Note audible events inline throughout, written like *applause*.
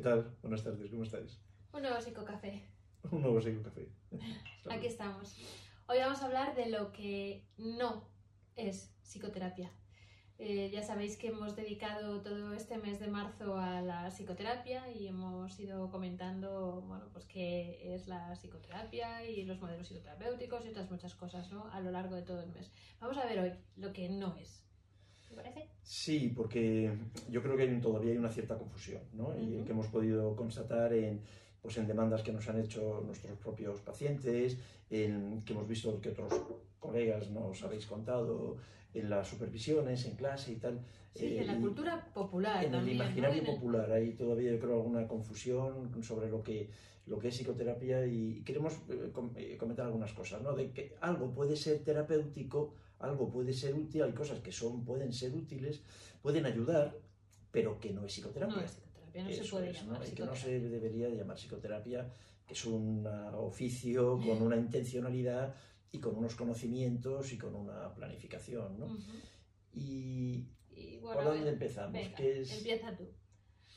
¿Qué tal? Buenas tardes, ¿cómo estáis? Un nuevo psicocafé. *laughs* Un nuevo psicocafé. *laughs* Aquí estamos. Hoy vamos a hablar de lo que no es psicoterapia. Eh, ya sabéis que hemos dedicado todo este mes de marzo a la psicoterapia y hemos ido comentando bueno, pues qué es la psicoterapia y los modelos psicoterapéuticos y otras muchas cosas ¿no? a lo largo de todo el mes. Vamos a ver hoy lo que no es. ¿Te parece? Sí, porque yo creo que hay, todavía hay una cierta confusión, ¿no? Y Ujú. que hemos podido constatar en, pues en demandas que nos han hecho nuestros propios pacientes, en, que hemos visto que otros colegas nos habéis contado en las supervisiones, en clase y tal. Sí, Eh, en la y- cultura popular en el también, ¿no? imaginario el- popular hay todavía yo creo alguna confusión sobre lo que lo que es psicoterapia y queremos eh, eh, comentar algunas cosas no de que algo puede ser terapéutico algo puede ser útil hay cosas que son pueden ser útiles pueden ayudar pero que no es psicoterapia No es psicoterapia, no se Eso puede es, llamar ¿no? y que no se debería de llamar psicoterapia que es un ah, oficio con una intencionalidad y con unos conocimientos y con una planificación ¿no? Y Y ¿por dónde empezamos? venga, ¿Qué es? empieza tú.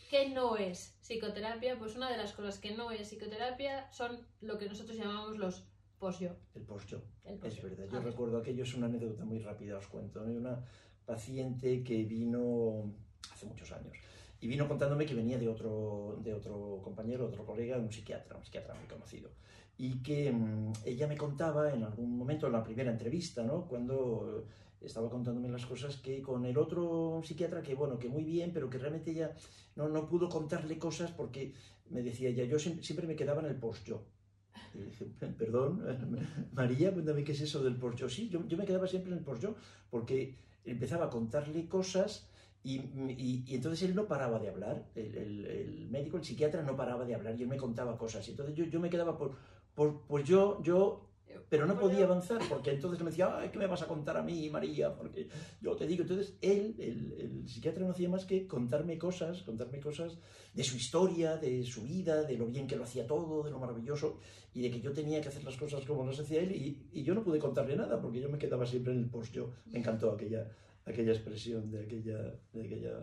¿Qué no es psicoterapia? Pues una de las cosas que no es psicoterapia son lo que nosotros llamamos los post-yo. El post-yo. El Es verdad. Yo Ah, recuerdo aquello, es una anécdota muy rápida, os cuento. Hay Una paciente que vino hace muchos años y vino contándome que venía de otro, de otro compañero, otro colega, un psiquiatra, un psiquiatra muy conocido. Y que mm, ella me contaba en algún momento, en la primera entrevista, ¿no? cuando eh, estaba contándome las cosas, que con el otro psiquiatra, que bueno, que muy bien, pero que realmente ella no, no pudo contarle cosas porque me decía ella, yo siempre, siempre me quedaba en el post-yo. Y le dije, *laughs* perdón, *laughs* María, cuéntame qué es eso del post-yo. Sí, yo, yo me quedaba siempre en el post-yo porque empezaba a contarle cosas y, y- entonces él no paraba de hablar, el, el- el médico, el psiquiatra no paraba de hablar y él me contaba cosas. Y entonces yo, yo me quedaba por, por, pues yo, yo, pero no podía avanzar porque entonces me decía, Ay, ¿qué me vas a contar a mí, María? Porque yo te digo, entonces él, el, el psiquiatra no hacía más que contarme cosas, contarme cosas de su historia, de su vida, de lo bien que lo hacía todo, de lo maravilloso, y de que yo tenía que hacer las cosas como las hacía él, y, y yo no pude contarle nada, porque yo me quedaba siempre en el post-yo. Me encantó aquella, aquella expresión de aquella, de aquella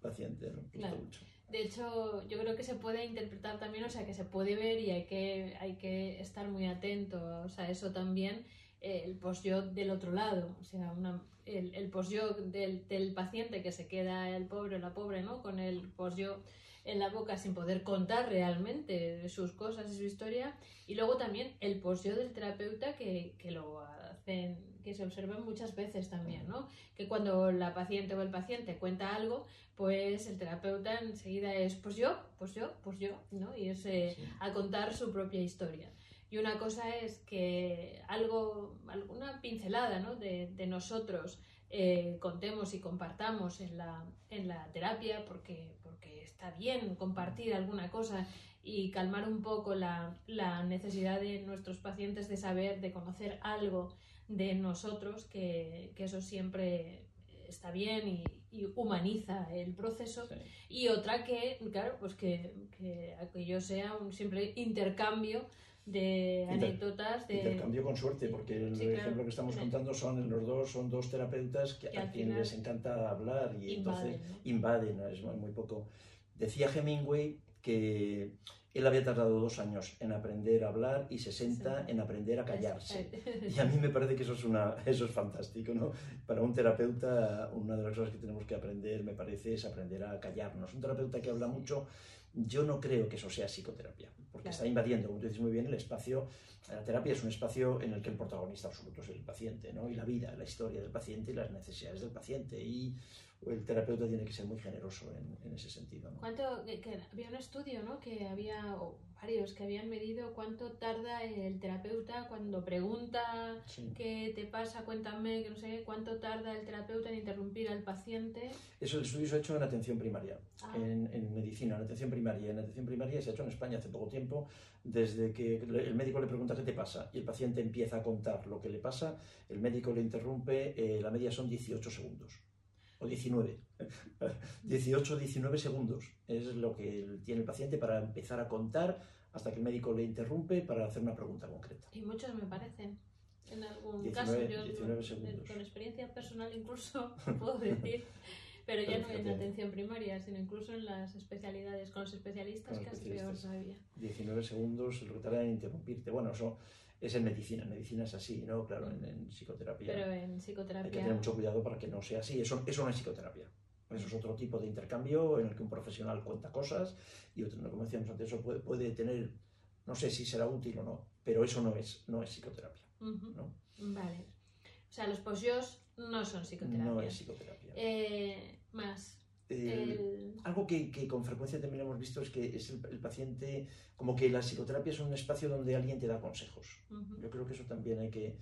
paciente, ¿no? Me gustó Claro. mucho. De hecho, yo creo que se puede interpretar también, o sea, que se puede ver y hay que, hay que estar muy atento, o sea, eso también, eh, el post-yo del otro lado, o sea, una- el, el post-yo del, del paciente que se queda el pobre o la pobre, ¿no? Con el post-yo en la boca sin poder contar realmente sus cosas y su historia, y luego también el post-yo del terapeuta que, que lo hacen, que se observan muchas veces también, ¿no? Que cuando la paciente o el paciente cuenta algo, pues el terapeuta enseguida es, pues yo, pues yo, pues yo, ¿no? Y es eh, Sí. a contar su propia historia. Y una cosa es que algo, alguna pincelada ¿no? de, de nosotros eh, contemos y compartamos en la, en la terapia, porque, porque está bien compartir alguna cosa y calmar un poco la, la necesidad de nuestros pacientes de saber, de conocer algo de nosotros, que, que eso siempre está bien y, y humaniza el proceso. Sí. Y otra que, claro, pues que, que aquello sea un simple intercambio de Inter- anécdotas, de... Intercambio con suerte, porque el Sí, claro. ejemplo que estamos contando son los dos, son dos terapeutas que, Que a quienes les encanta hablar y invaden, entonces ¿no? invaden, ¿no? es muy poco. Decía Hemingway que él había tardado dos años en aprender a hablar y 60 Sí. en aprender a callarse. *laughs* Y a mí me parece que eso es, una, eso es fantástico, ¿no? Para un terapeuta, una de las cosas que tenemos que aprender, me parece, es aprender a callarnos. Un terapeuta que habla mucho, yo no creo que eso sea psicoterapia, porque Claro. está invadiendo, como tú dices muy bien, el espacio. La terapia es un espacio en el que el protagonista absoluto es el paciente, ¿no? Y la vida, la historia del paciente y las necesidades del paciente. Y el terapeuta tiene que ser muy generoso en, en ese sentido, ¿no? ¿Cuánto? que- que había un estudio, ¿no? Que había, varios, que habían medido cuánto tarda el terapeuta cuando pregunta Sí. qué te pasa, cuéntame, que no sé cuánto tarda el terapeuta en interrumpir al paciente. Eso, el estudio se ha hecho en atención primaria, Ah. en, en medicina, en atención primaria. En atención primaria se ha hecho en España hace poco tiempo, desde que el médico le pregunta qué te pasa y el paciente empieza a contar lo que le pasa, el médico le interrumpe, eh, la media son 18 segundos, o 19. 18, 19 segundos es lo que tiene el paciente para empezar a contar hasta que el médico le interrumpe para hacer una pregunta concreta. Y muchos me parecen. En algún 19 caso, yo 19 eh, segundos. con experiencia personal incluso *laughs* puedo decir. Pero ya no en atención primaria, sino incluso en las especialidades, con los especialistas, Con los casi peor especialistas. todavía. 19 segundos lo que tarda en interrumpirte. Bueno, eso es en medicina. En medicina es así, ¿no? Claro, en, en psicoterapia Pero en hay que psicoterapia. tener mucho cuidado para que no sea así. Eso, eso no es psicoterapia. Eso es otro tipo de intercambio en el que un profesional cuenta cosas y otro, como decíamos antes, eso puede, puede tener, no sé si será útil o no, pero eso no es, no es psicoterapia. ¿no? Vale. O sea, los post no son psicoterapia. No es psicoterapia. Eh, más. El- El... Algo que, que con frecuencia también hemos visto es que es el, el paciente, como que la psicoterapia es un espacio donde alguien te da consejos. Ujú. Yo creo que eso también hay que...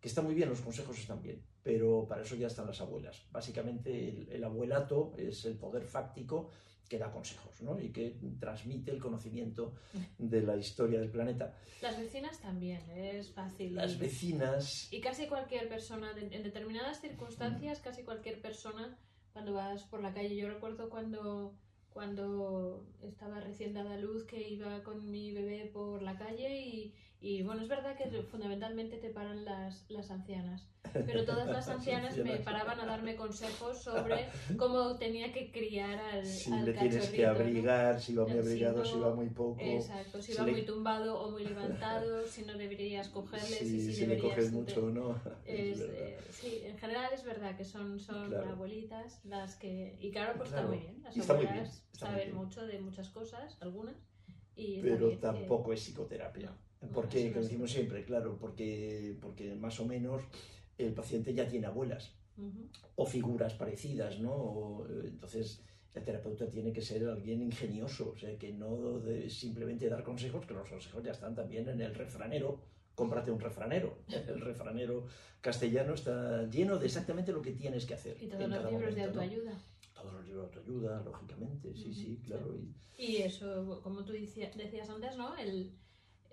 que está muy bien, los consejos están bien, pero para eso ya están las abuelas. Básicamente el, el abuelato es el poder fáctico que da consejos ¿no? y que transmite el conocimiento de la historia del planeta. Las vecinas también, es fácil. Las vecinas... Y casi cualquier persona, en determinadas circunstancias, casi cualquier persona, cuando vas por la calle, yo recuerdo cuando, cuando estaba recién dada luz que iba con mi bebé por la calle y, y, bueno, es verdad que fundamentalmente te paran las, las ancianas, *laughs* pero todas las ancianas me paraban a darme consejos sobre cómo tenía que criar al, Si al le tienes que cachorrito, ¿no? abrigar, si va muy Si abrigado, si no- va muy poco. Exacto, si Si va le- muy tumbado o muy levantado, si no deberías cogerle, si, si, si le deberías coges te- mucho o no. *laughs* es, es eh, sí, en general es verdad que son, son Claro. abuelitas las que... Y claro, pues Claro. está muy bien. Las está abuelas bien, está saben bien. mucho de muchas cosas, algunas. Y pero que- tampoco es psicoterapia. no, porque, eso no como es decimos siempre, claro, porque, porque más o menos el paciente ya tiene abuelas Ujú. o figuras parecidas, ¿no? O, eh, entonces, el terapeuta tiene que ser alguien ingenioso, o sea, que no de simplemente dar consejos, que los consejos ya están también en el refranero. Cómprate un refranero. *laughs* El refranero castellano está lleno de exactamente lo que tienes que hacer. Y todos en los cada libros de momento, ¿no? autoayuda. Todos los libros de autoayuda, lógicamente, sí, Ujú, sí, sí. claro. y- Y eso, como tú decía- decías antes, ¿no? El,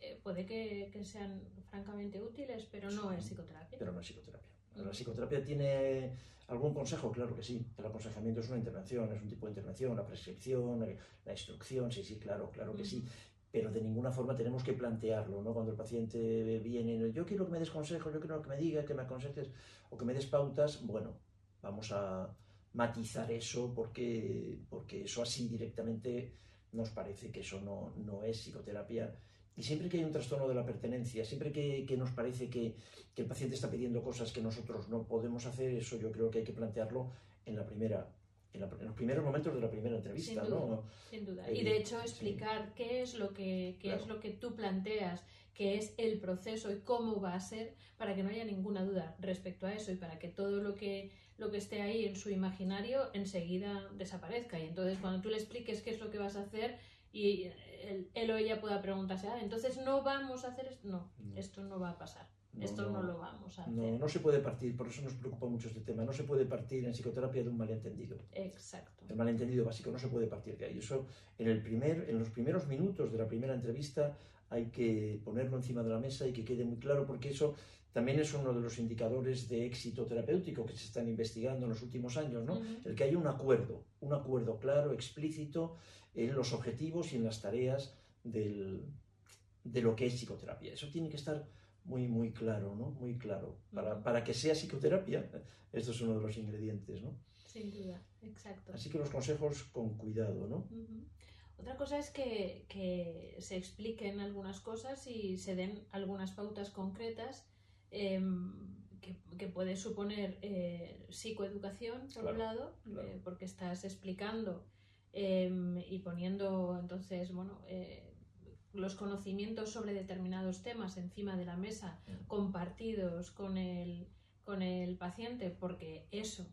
eh, puede que, que sean francamente útiles, pero no es psicoterapia. pero no es psicoterapia. La Mm. psicoterapia tiene algún consejo, claro que sí. El aconsejamiento es una intervención, es un tipo de intervención, la prescripción, la instrucción, sí, sí, claro, claro que sí. Pero de ninguna forma tenemos que plantearlo, ¿no? Cuando el paciente viene, yo quiero que me des consejos, yo quiero que me digas, que me aconsejes o que me des pautas, bueno, vamos a matizar eso porque, porque eso así directamente nos parece que eso no, no es psicoterapia. Y siempre que hay un trastorno de la pertenencia, siempre que, que nos parece que, que el paciente está pidiendo cosas que nosotros no podemos hacer, eso yo creo que hay que plantearlo en la primera, en, la- en los primeros momentos de la primera entrevista, Sin duda. ¿no? Sin duda. Eh, Y de hecho sí. explicar qué es lo que qué Claro. es lo que tú planteas, qué es el proceso y cómo va a ser, para que no haya ninguna duda respecto a eso y para que todo lo que lo que esté ahí en su imaginario enseguida desaparezca. Y entonces cuando tú le expliques qué es lo que vas a hacer y él, él o ella pueda preguntarse, ah, entonces no vamos a hacer esto. No, No. esto no va a pasar. No, esto no, lo vamos a hacer. No, no se puede partir, por eso nos preocupa mucho este tema, no se puede partir en psicoterapia de un malentendido. Exacto. El malentendido básico no se puede partir de ahí. Eso en, el primer, en los primeros minutos de la primera entrevista hay que ponerlo encima de la mesa y que quede muy claro porque eso también es uno de los indicadores de éxito terapéutico que se están investigando en los últimos años, ¿no? El que haya un acuerdo, un acuerdo claro, explícito en los objetivos y en las tareas del- de lo que es psicoterapia. Eso tiene que estar muy, muy claro, ¿no? Muy claro. Para, para que sea psicoterapia, *laughs* esto es uno de los ingredientes, ¿no? Sin duda, exacto. Así que los consejos con cuidado, ¿no? Otra cosa es que, que se expliquen algunas cosas y se den algunas pautas concretas em, que, que puede suponer eh, psicoeducación, por Claro, un lado, claro. eh, porque estás explicando em, y poniendo entonces, bueno, eh, los conocimientos sobre determinados temas encima de la mesa, compartidos con el, con el paciente, porque eso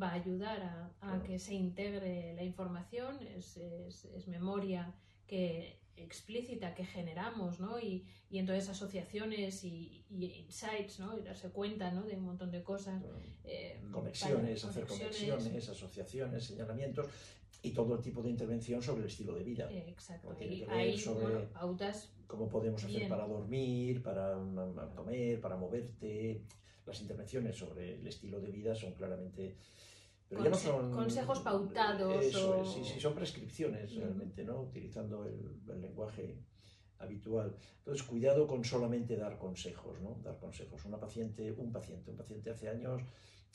va a ayudar a, a Claro. que se integre la información, es, es- es memoria que explícita que generamos, ¿no? Y, y entonces asociaciones y, y insights, ¿no? Y darse cuenta, ¿no? De un montón de cosas. eh, Conexiones, para- hacer conexiones, asociaciones, señalamientos y todo tipo de intervención sobre el estilo de vida. exacto. Y hay sobre- bueno, pautas Cómo podemos hacer Bien. para dormir, para mm, comer, para moverte. Las intervenciones sobre el estilo de vida son claramente... Pero ya no Conse- son... consejos pautados Eso o- es, sí, sí, son prescripciones realmente, ¿no? Utilizando el, el lenguaje habitual. Entonces, cuidado con solamente dar consejos, ¿no? Dar consejos. Una paciente, un paciente, un paciente hace años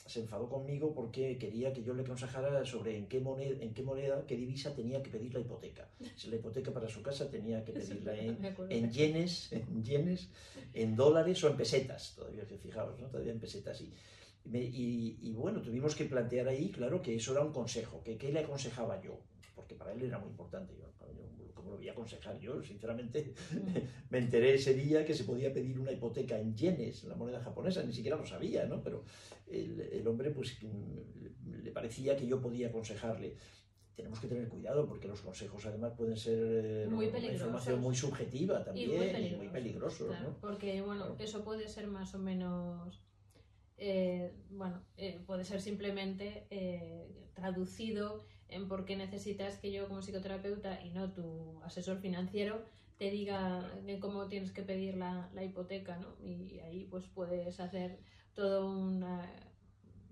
se enfadó conmigo porque quería que yo le aconsejara sobre en qué moneda, en qué moneda, qué divisa tenía que pedir la hipoteca. Si la hipoteca para su casa tenía que pedirla en, en yenes, en yenes, en dólares o en pesetas, todavía que fijaos, ¿no? todavía en pesetas. Y, y, y, bueno, tuvimos que plantear ahí, claro, que eso era un consejo, que qué le aconsejaba yo, porque para él era muy importante. Yo, ¿Cómo lo voy a aconsejar yo? Sinceramente, *laughs* me enteré ese día que se podía pedir una hipoteca en yenes, la moneda japonesa, ni siquiera lo sabía, ¿no? Pero el, el hombre, pues, le parecía que yo podía aconsejarle tenemos que tener cuidado porque los consejos además pueden ser eh, muy una información muy subjetiva también y muy peligrosos. claro, ¿no? Porque bueno, claro. eso puede ser más o menos, eh, bueno, eh, puede ser simplemente eh, traducido en por qué necesitas que yo como psicoterapeuta y no tu asesor financiero te diga de cómo tienes que pedir la, la hipoteca, ¿no? Y ahí pues puedes hacer todo una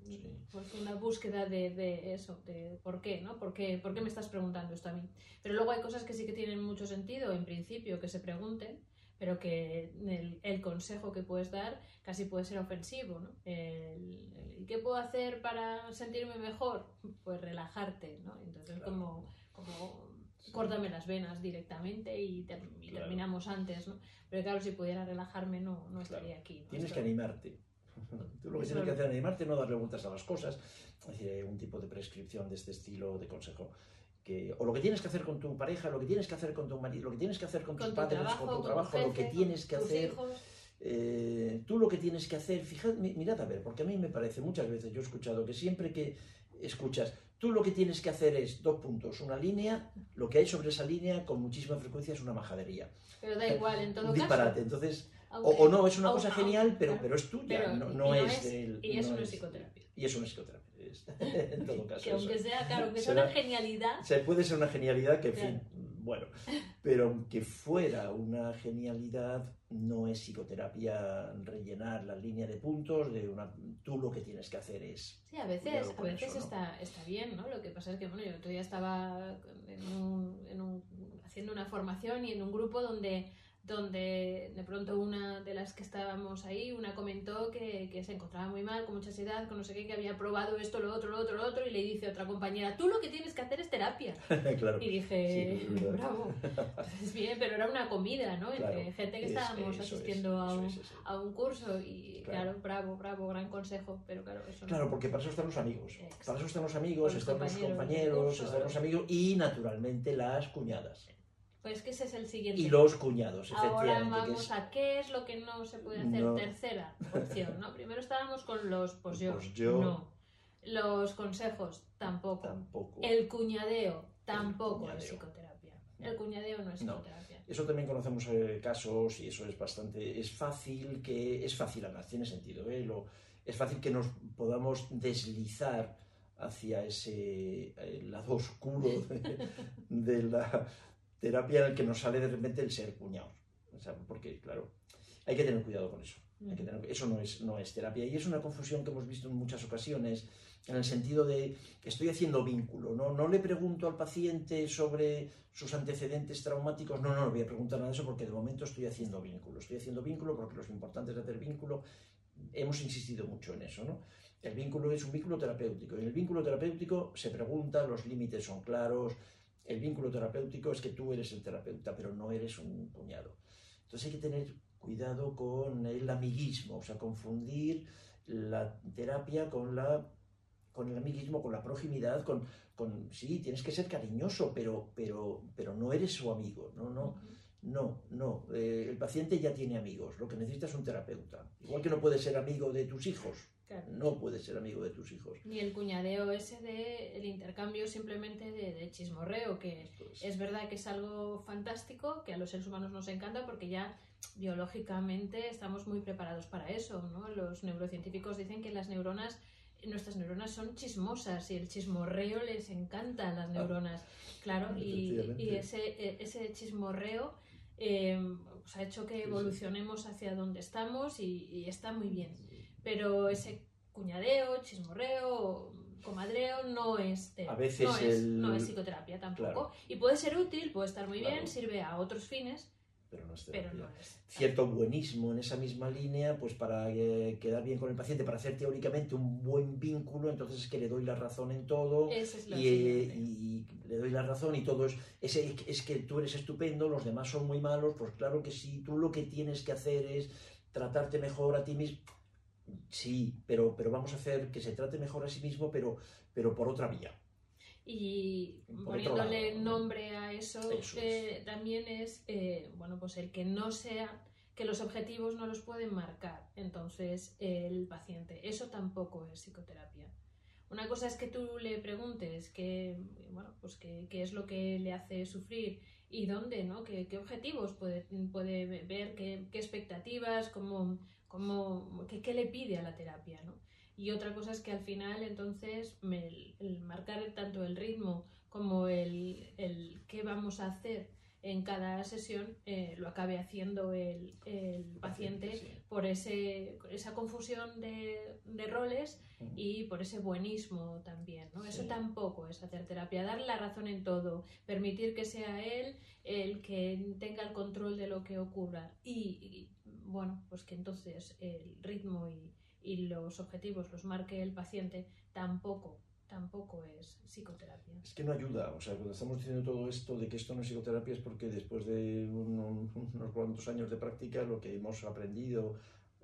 Sí. pues una búsqueda de, de, eso, de por qué, ¿no? ¿Por qué, ¿Por qué me estás preguntando esto a mí? Pero luego hay cosas que sí que tienen mucho sentido, en principio, que se pregunten, pero que el, el consejo que puedes dar casi puede ser ofensivo, ¿no? El, el, ¿Qué puedo hacer para sentirme mejor? Pues relajarte, ¿no? Entonces, Claro. como, como córtame las venas directamente y, ter- y Claro. terminamos antes, ¿no? Pero claro, si pudiera relajarme no, no estaría aquí. ¿no? Tienes Esto- que animarte. *laughs* Tú lo que tienes que hacer es animarte, no darle vueltas a las cosas. Es decir, hay un tipo de prescripción de este estilo de consejo. Que, o lo que tienes que hacer con tu pareja, lo que tienes que hacer con tu marido, lo que tienes que hacer con, con tus tu padres, trabajo, con tu con trabajo, lo que tienes que hacer. Eh, tú lo que tienes que hacer, fijad, mi- mirad a ver, porque a mí me parece, muchas veces yo he escuchado que siempre que escuchas, tú lo que tienes que hacer es dos puntos, una línea, lo que hay sobre esa línea con muchísima frecuencia es una majadería. Pero da igual, en todo Un caso. disparate. Entonces, o, aunque- o no, es una cosa genial, pero, pero es tuya, pero- no, no no es, del- y eso no es es- psicoterapia. Y eso no es psicoterapia. Es- *laughs* en todo caso. que eso. aunque sea, claro, aunque sea una genialidad, O sea, puede ser una genialidad que, en Claro. fin, bueno, pero aunque fuera una genialidad, no es psicoterapia rellenar la línea de puntos de una... Tú lo que tienes que hacer es... sí, a veces, a veces eso, ¿no? está, está bien, ¿no? Lo que pasa es que, bueno, yo otro día estaba en un, en un- haciendo una formación y en un grupo donde donde de pronto una de las que estábamos ahí, una comentó que, que se encontraba muy mal, con mucha ansiedad, con no sé qué, que había probado esto, lo otro, lo otro, lo otro, y le dice a otra compañera, tú lo que tienes que hacer es terapia. *laughs* claro. Y dije, Sí, es bravo. Entonces, bien, pero era una comida, ¿no? Entre Claro, gente que es- estábamos es, asistiendo a, eso un, es, es. a un curso y Claro. claro. bravo, bravo, gran consejo, pero claro, eso no. Claro, porque para eso están los amigos. Exacto. Para eso están los amigos, los están los compañeros de compañeros, están los amigos y, naturalmente, las cuñadas. Pues que ese es el siguiente. Y los cuñados, Ahora vamos es- a qué es lo que no se puede hacer. No. Tercera opción, ¿no? Primero estábamos con los pues yo. Pues yo. No. Los consejos, tampoco. Tampoco. El cuñadeo, tampoco cuñadeo. es psicoterapia. El cuñadeo no es psicoterapia. Eso también conocemos eh, casos y eso es bastante, es fácil que, es fácil además, tiene sentido, ¿eh? Lo- es fácil que nos podamos deslizar hacia ese eh, lado oscuro de, de la terapia en el que nos sale de repente el ser cuñados. O sea, porque, claro, hay que tener cuidado con eso. Hay que tener- eso no es, no es terapia. Y es una confusión que hemos visto en muchas ocasiones, en el sentido de que estoy haciendo vínculo. No, no le pregunto al paciente sobre sus antecedentes traumáticos. No, no, no voy a preguntar nada de eso porque de momento estoy haciendo vínculo. Estoy haciendo vínculo porque lo importante es hacer vínculo. Hemos insistido mucho en eso, ¿no? El vínculo es un vínculo terapéutico. Y en el vínculo terapéutico se pregunta, los límites son claros. El vínculo terapéutico es que tú eres el terapeuta, pero no eres un cuñado. Entonces hay que tener cuidado con el amiguismo, o sea, confundir la terapia con la con el amiguismo, con la proximidad, con, con sí, tienes que ser cariñoso, pero, pero, pero no eres su amigo, no, no, no, no. Eh, el paciente ya tiene amigos, lo que necesita es un terapeuta. Igual que no puede ser amigo de tus hijos, Claro. no puede ser amigo de tus hijos. Ni el cuñadeo ese de el intercambio simplemente de, de chismorreo, que es- es verdad que es algo fantástico, que a los seres humanos nos encanta porque ya biológicamente estamos muy preparados para eso, ¿no? Los neurocientíficos dicen que las neuronas, nuestras neuronas son chismosas y el chismorreo les encanta a las neuronas, claro, y, ese, e- ese chismorreo eh, pues ha hecho que evolucionemos hacia donde estamos y, y está muy bien pero ese cuñadeo, chismorreo, comadreo no es, te- A veces no, es, el- no es psicoterapia tampoco. Claro. Y puede ser útil, puede estar muy Claro. bien, sirve a otros fines, pero no es Pero terapia. no es. Cierto buenismo en esa misma línea, pues para eh, quedar bien con el paciente, para hacer teóricamente un buen vínculo, entonces es que le doy la razón en todo es y, eh, y le doy la razón y todo es, es, es que tú eres estupendo, los demás son muy malos, pues claro que sí, tú lo que tienes que hacer es tratarte mejor a ti mismo. Sí, pero, pero vamos a hacer que se trate mejor a sí mismo, pero, pero por otra vía. Y Por poniéndole lado, nombre a eso, Eso eh, también es, eh, bueno, pues el que no sea, que los objetivos no los pueden marcar, entonces el paciente. Eso tampoco es psicoterapia. Una cosa es que tú le preguntes qué, bueno, pues qué, qué es lo que le hace sufrir y dónde, ¿no? ¿Qué, qué objetivos puede, puede ver, qué, qué expectativas, cómo, cómo, qué, qué le pide a la terapia, ¿no? Y otra cosa es que al final, entonces, me- el, marcar tanto el ritmo como el, el qué vamos a hacer en cada sesión eh, lo acabe haciendo el, el paciente sí. por ese, esa confusión de, de roles y por ese buenismo también. ¿no? Eso tampoco es hacer terapia, darle la razón en todo, permitir que sea él el que tenga el control de lo que ocurra y, y, bueno, pues que entonces el ritmo y, y los objetivos los marque el paciente tampoco, tampoco es psicoterapia. Es que no ayuda, o sea, cuando estamos diciendo todo esto de que esto no es psicoterapia es porque después de un- un- unos cuantos años de práctica lo que hemos aprendido,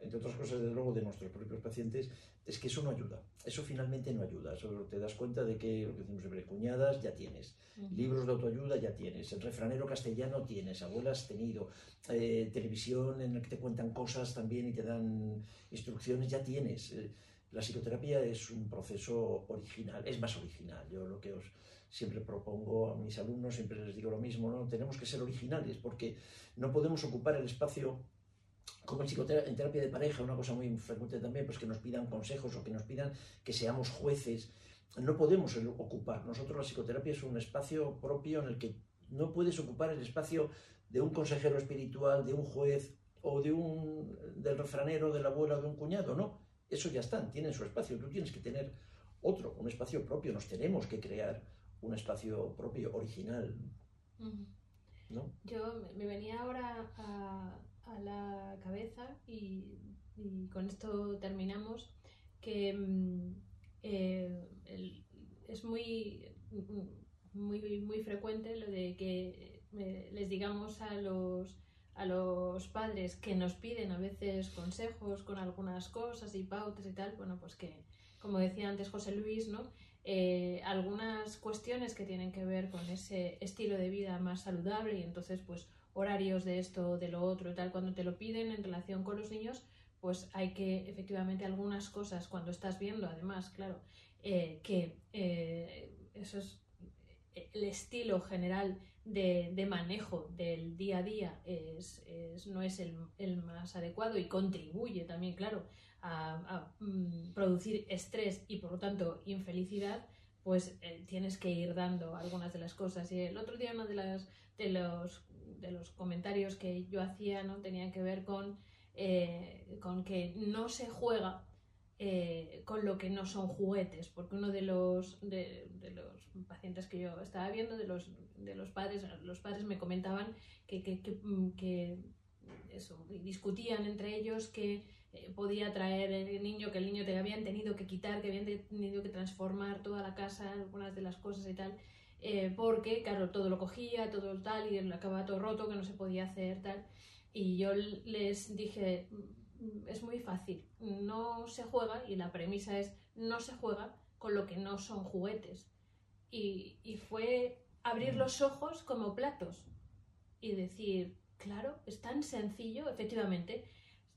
entre otras cosas, desde luego, de nuestros propios pacientes, es que eso no ayuda. Eso finalmente no ayuda. Eso te das cuenta de que lo que decimos siempre, cuñadas ya tienes, libros de autoayuda ya tienes, el refranero castellano tienes, abuelas tenido, eh, televisión en la que te cuentan cosas también y te dan instrucciones ya tienes. Eh, la psicoterapia es un proceso original, es más original. Yo lo que os siempre propongo a mis alumnos, siempre les digo lo mismo, ¿no? Tenemos que ser originales porque no podemos ocupar el espacio como en, en terapia de pareja, una cosa muy frecuente también, pues que nos pidan consejos o que nos pidan que seamos jueces. No podemos ocupar. Nosotros la psicoterapia es un espacio propio en el que no puedes ocupar el espacio de un consejero espiritual, de un juez o de un del refranero, de la abuela de un cuñado, no. Eso ya están, tienen su espacio. Tú tienes que tener otro, un espacio propio. Nos tenemos que crear un espacio propio, original. ¿no? Yo me- venía ahora a, a la cabeza y, y con esto terminamos que mm, eh, el- es muy, mm, muy, muy frecuente lo de que eh, les digamos a los, a los padres que nos piden a veces consejos con algunas cosas y pautas y tal, bueno, pues que, como decía antes José Luis, ¿no? eh, algunas cuestiones que tienen que ver con ese estilo de vida más saludable y entonces pues horarios de esto, de lo otro y tal, cuando te lo piden en relación con los niños, pues hay que efectivamente algunas cosas cuando estás viendo, además, claro, eh, que eh, eso es el estilo general de, manejo del día a día es, es- no es el, el más adecuado y contribuye también, claro, a, a, mm, producir estrés y por lo tanto infelicidad, pues eh, tienes que ir dando algunas de las cosas. Y el otro día uno de, las, de, los, de los comentarios que yo hacía no tenía que ver con, eh, con que no se juega eh, con lo que no son juguetes, porque uno de los, de, de los pacientes que yo estaba viendo, de los, de los padres, los padres me comentaban que, que, que, mm, que eso, discutían entre ellos que eh, podía traer el niño, que el niño te habían tenido que quitar, que habían tenido que transformar toda la casa, algunas de las cosas y tal, eh, porque, claro, todo lo cogía, todo tal, y acababa todo roto, que no se podía hacer, tal. Y yo les dije, "Mm, es muy fácil, no se juega, y la premisa es, no se juega con lo que no son juguetes. Y, y fue abrir Mm. los ojos como platos y decir, claro, es tan sencillo, efectivamente,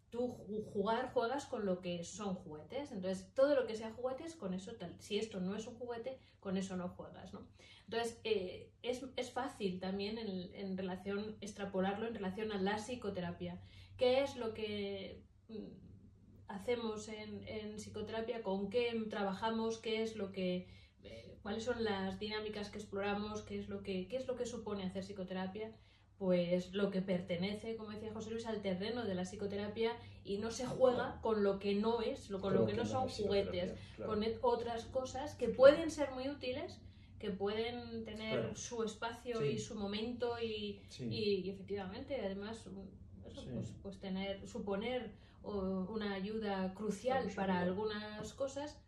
tú ju- jugar, juegas con lo que son juguetes. Entonces, todo lo que sea juguetes, con eso tal. Si esto no es un juguete, con eso no juegas, ¿no? Entonces, eh, es, es fácil también en, en relación, extrapolarlo en relación a la psicoterapia. ¿Qué es lo que hacemos en, en psicoterapia? ¿Con qué trabajamos? ¿Qué es lo que... eh, ¿Cuáles son las dinámicas que exploramos? ¿Qué es lo que, qué es lo que supone hacer psicoterapia? pues lo que pertenece, como decía José Luis, al terreno de la psicoterapia y no se juega con lo que no es, lo- con lo que no son es juguetes, claro. con e- otras cosas que pueden ser muy útiles, que pueden tener Claro. su espacio Sí. y su momento y, Sí. y, y efectivamente, además, un- eso, Sí. pues, pues tener, suponer una ayuda crucial para algunas cosas,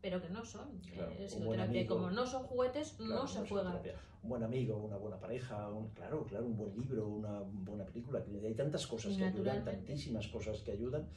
pero que no son Claro, eh, psicoterapia. Amigo. como no son juguetes, Claro, no se juega. Un buen amigo, una buena pareja, un- claro, claro, un buen libro, una buena película. Hay tantas cosas que ayudan, tantísimas cosas que ayudan,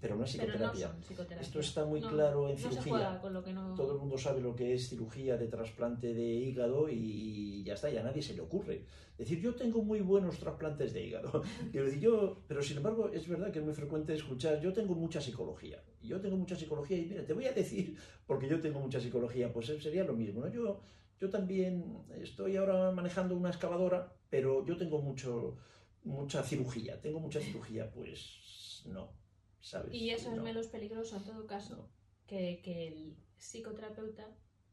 pero no es no psicoterapia. Esto está muy No, claro en no cirugía. juega con lo que. Todo el mundo sabe lo que es cirugía de trasplante de hígado y ya está, ya a nadie se le ocurre. Decir, yo tengo muy buenos trasplantes de hígado. *laughs* Quiero decir, yo, pero sin embargo, es verdad que es muy frecuente escuchar, yo tengo mucha psicología. Yo tengo mucha psicología y mira, te voy a decir, *laughs* porque yo tengo mucha psicología, pues sería lo mismo. ¿no? Yo, yo también estoy ahora manejando una excavadora, pero yo tengo mucho, mucha cirugía. Tengo mucha cirugía, pues no, ¿sabes? Y eso es No. menos peligroso en todo caso No. que, que el psicoterapeuta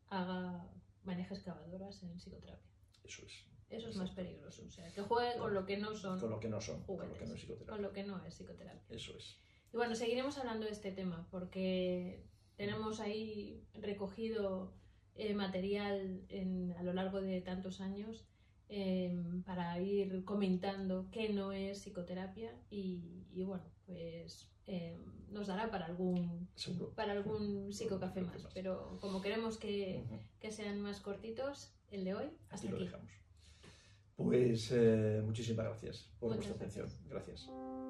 haga maneje excavadoras en psicoterapia. Eso es. Eso es más peligroso. O sea, que juegue con lo que no son, Con lo que no son, con lo que no es psicoterapia. con lo que no es psicoterapia. Eso es. Y bueno, seguiremos hablando de este tema porque tenemos ahí recogido eh, material en- a lo largo de tantos años eh, para ir comentando qué no es psicoterapia y, y bueno, pues eh, nos dará para algún Seguro. para algún psicocafé más. más. Pero como queremos que, que sean más cortitos, el de hoy, hasta Aquí lo aquí. dejamos. Pues eh, muchísimas gracias por Muchas vuestra gracias. atención. Gracias.